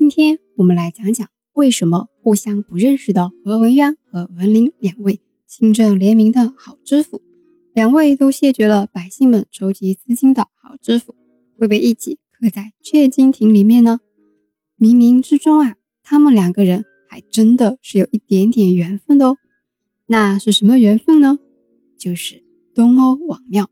今天我们来讲讲为什么互相不认识的何文渊和文林两位清正廉明的好知府，两位都谢绝了百姓们筹集资金的好知府，会被一起刻在阙金亭里面呢？冥冥之中啊，他们两个人还真的是有一点点缘分的哦。那是什么缘分呢？就是东欧王庙。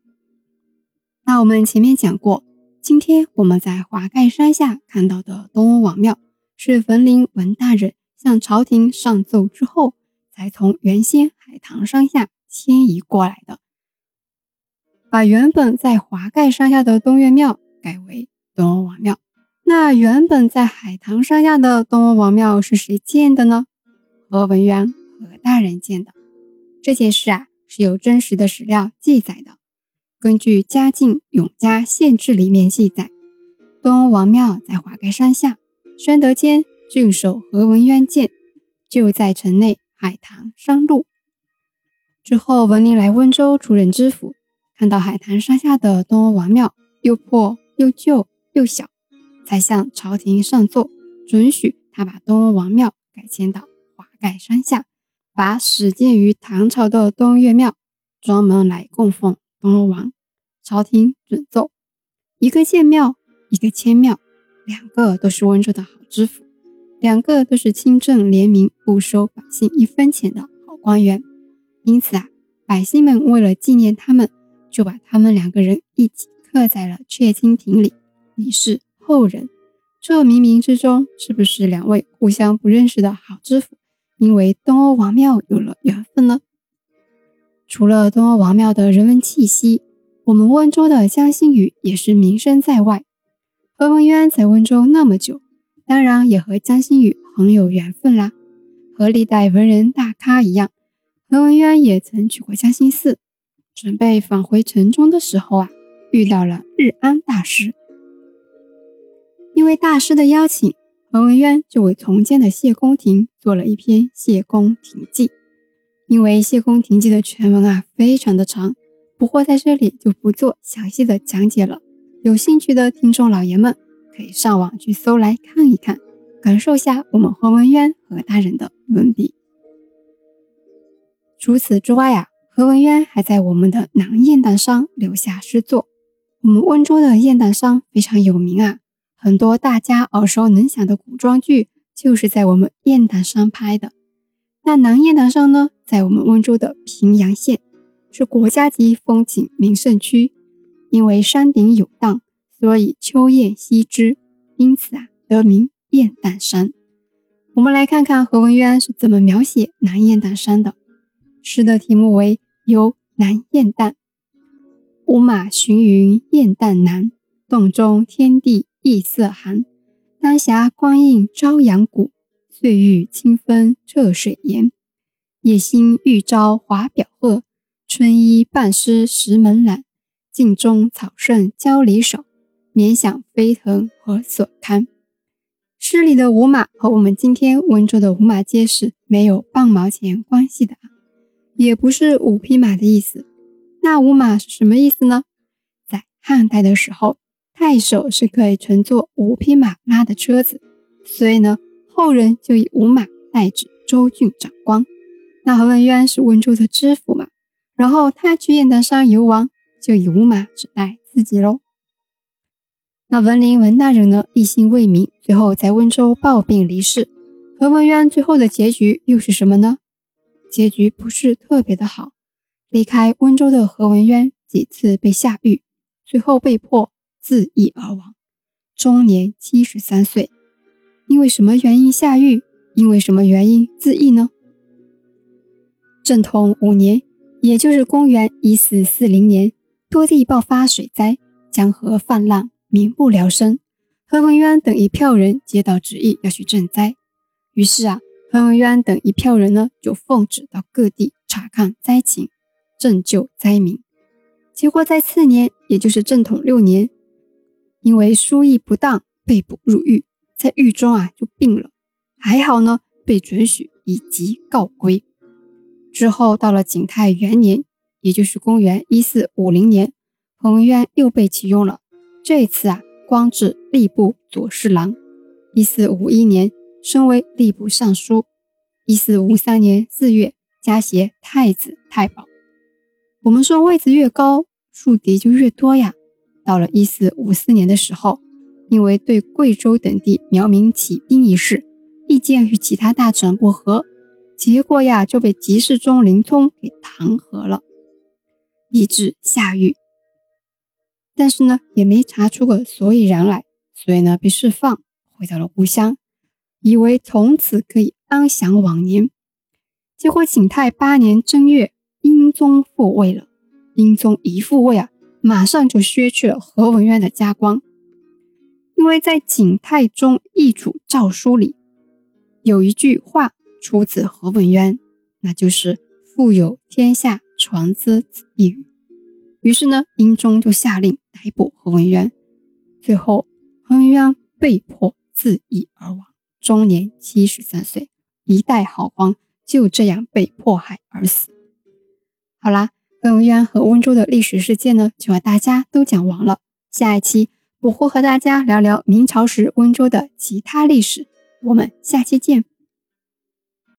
那我们前面讲过。今天我们在华盖山下看到的东欧王庙，是冯林文大人向朝廷上奏之后，才从原先海棠山下迁移过来的，把原本在华盖山下的东岳庙改为东欧王庙。那原本在海棠山下的东欧王庙是谁建的呢？何文渊何大人建的。这件事啊，是有真实的史料记载的。根据《嘉靖永嘉县志》里面记载，东王庙在华盖山下，宣德间郡守何文渊建，就在城内海棠山路。之后，文林来温州出任知府，看到海棠山下的东王庙又破又旧又小，才向朝廷上奏，准许他把东王庙改迁到华盖山下，把始建于唐朝的东岳庙专门来供奉。东欧王朝廷准奏，一个建庙，一个迁庙，两个都是温州的好知府，两个都是清正廉明、不收百姓一分钱的好官员。因此啊，百姓们为了纪念他们，就把他们两个人一起刻在了阙金亭里，以示后人。这冥冥之中，是不是两位互相不认识的好知府，因为东欧王庙有了缘分呢？除了东欧王庙的人文气息，我们温州的江心屿也是名声在外。何文渊在温州那么久，当然也和江心屿很有缘分啦。和历代文人大咖一样，何文渊也曾去过江心寺。准备返回城中的时候啊，遇到了日安大师。因为大师的邀请，何文渊就为重建的谢公亭做了一篇《谢公亭记》。因为谢公亭记的全文啊非常的长，不过在这里就不做详细的讲解了。有兴趣的听众老爷们可以上网去搜来看一看，感受下我们何文渊何大人的文笔。除此之外啊，何文渊还在我们的南雁荡山留下诗作。我们温州的雁荡山非常有名啊，很多大家耳熟能详的古装剧就是在我们雁荡山拍的。那南雁荡山呢，在我们温州的平阳县，是国家级风景名胜区。因为山顶有荡，所以秋雁栖之，因此啊，得名雁荡山。我们来看看何文渊是怎么描写南雁荡山的。诗的题目为《游南雁荡》：五马寻云雁荡南，洞中天地异色寒。丹霞光映朝阳谷。翠玉清风澈水岩，夜星欲朝华表鹤。春衣半湿石门懒，镜中草盛交离手。免想飞腾何所堪？诗里的五马和我们今天温州的五马街是没有半毛钱关系的啊，也不是五匹马的意思。那五马是什么意思呢？在汉代的时候，太守是可以乘坐五匹马拉的车子，所以呢。后人就以五马代指州郡长官。那何文渊是温州的知府嘛，然后他去雁荡山游玩，就以五马指代自己喽。那文林文大人呢，一心为民，最后在温州暴病离世。何文渊最后的结局又是什么呢？结局不是特别的好。离开温州的何文渊几次被下狱，最后被迫自缢而亡，终年七十三岁。因为什么原因下狱？因为什么原因自缢呢？正统五年，也就是公元一四四零年，多地爆发水灾，江河泛滥，民不聊生。何文渊等一票人接到旨意要去赈灾，于是啊，何文渊等一票人呢就奉旨到各地查看灾情，拯救灾民。结果在次年，也就是正统六年，因为疏议不当，被捕入狱。在狱中啊，就病了，还好呢，被准许以疾告归。之后到了景泰元年，也就是公元一四五零年，彭渊又被启用了。这次啊，官至吏部左侍郎。一四五一年升为吏部尚书，一四五三年四月加衔太子太保。我们说位子越高，树敌就越多呀。到了一四五四年的时候，因为对贵州等地苗民起兵一事，意见与其他大臣不合，结果呀就被集事中林冲给弹劾了，以致下狱。但是呢，也没查出个所以然来，所以呢被释放，回到了故乡，以为从此可以安享晚年。结果景泰八年正月，英宗复位了。英宗一复位啊。马上就削去了何文渊的加官，因为在景泰中易主诏书里有一句话出自何文渊，那就是“富有天下传之子”一语。于是呢，英宗就下令逮捕何文渊，最后何文渊被迫自缢而亡，终年七十三岁，一代好皇就这样被迫害而死。好啦。何文渊和温州的历史事件呢，就和大家都讲完了。下一期我会和大家聊聊明朝时温州的其他历史，我们下期见。